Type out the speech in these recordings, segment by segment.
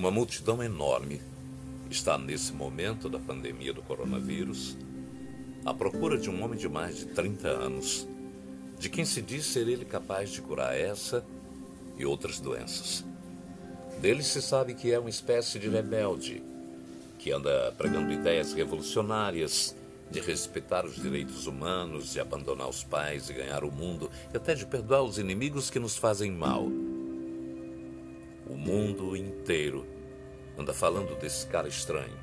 Uma multidão enorme está nesse momento da pandemia do coronavírus à procura de um homem de mais de 30 anos, de quem se diz ser ele capaz de curar essa e outras doenças. Dele se sabe que é uma espécie de rebelde, que anda pregando ideias revolucionárias de respeitar os direitos humanos, de abandonar os pais e ganhar o mundo, e até de perdoar os inimigos que nos fazem mal. O mundo inteiro anda falando desse cara estranho.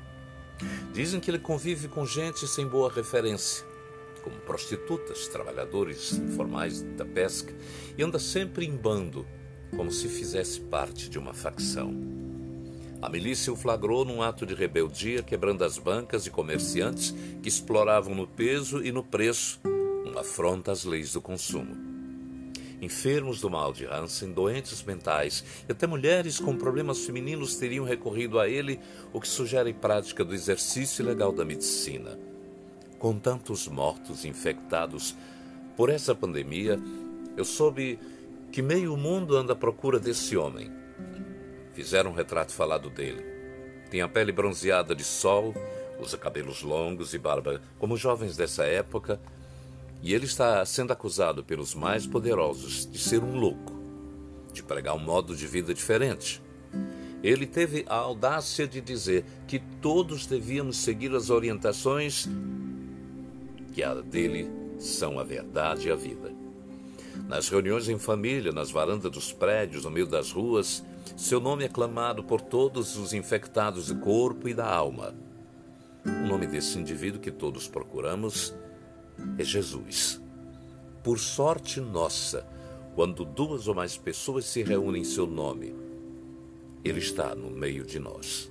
Dizem que ele convive com gente sem boa referência, como prostitutas, trabalhadores informais da pesca, e anda sempre em bando como se fizesse parte de uma facção. A milícia o flagrou num ato de rebeldia, quebrando as bancas e comerciantes que exploravam no peso e no preço, uma afronta às leis do consumo. Enfermos do mal de Hansen, doentes mentais e até mulheres com problemas femininos teriam recorrido a ele, o que sugere prática do exercício ilegal da medicina. Com tantos mortos infectados por essa pandemia, eu soube que meio mundo anda à procura desse homem. Fizeram um retrato falado dele. Tem a pele bronzeada de sol, usa cabelos longos e barba como jovens dessa época, e ele está sendo acusado pelos mais poderosos de ser um louco, de pregar um modo de vida diferente. Ele teve a audácia de dizer que todos devíamos seguir as orientações que a dele são a verdade e a vida. Nas reuniões em família, nas varandas dos prédios, no meio das ruas, seu nome é clamado por todos os infectados do corpo e da alma. O nome desse indivíduo que todos procuramos é Jesus. Por sorte nossa, quando duas ou mais pessoas se reúnem em seu nome, ele está no meio de nós.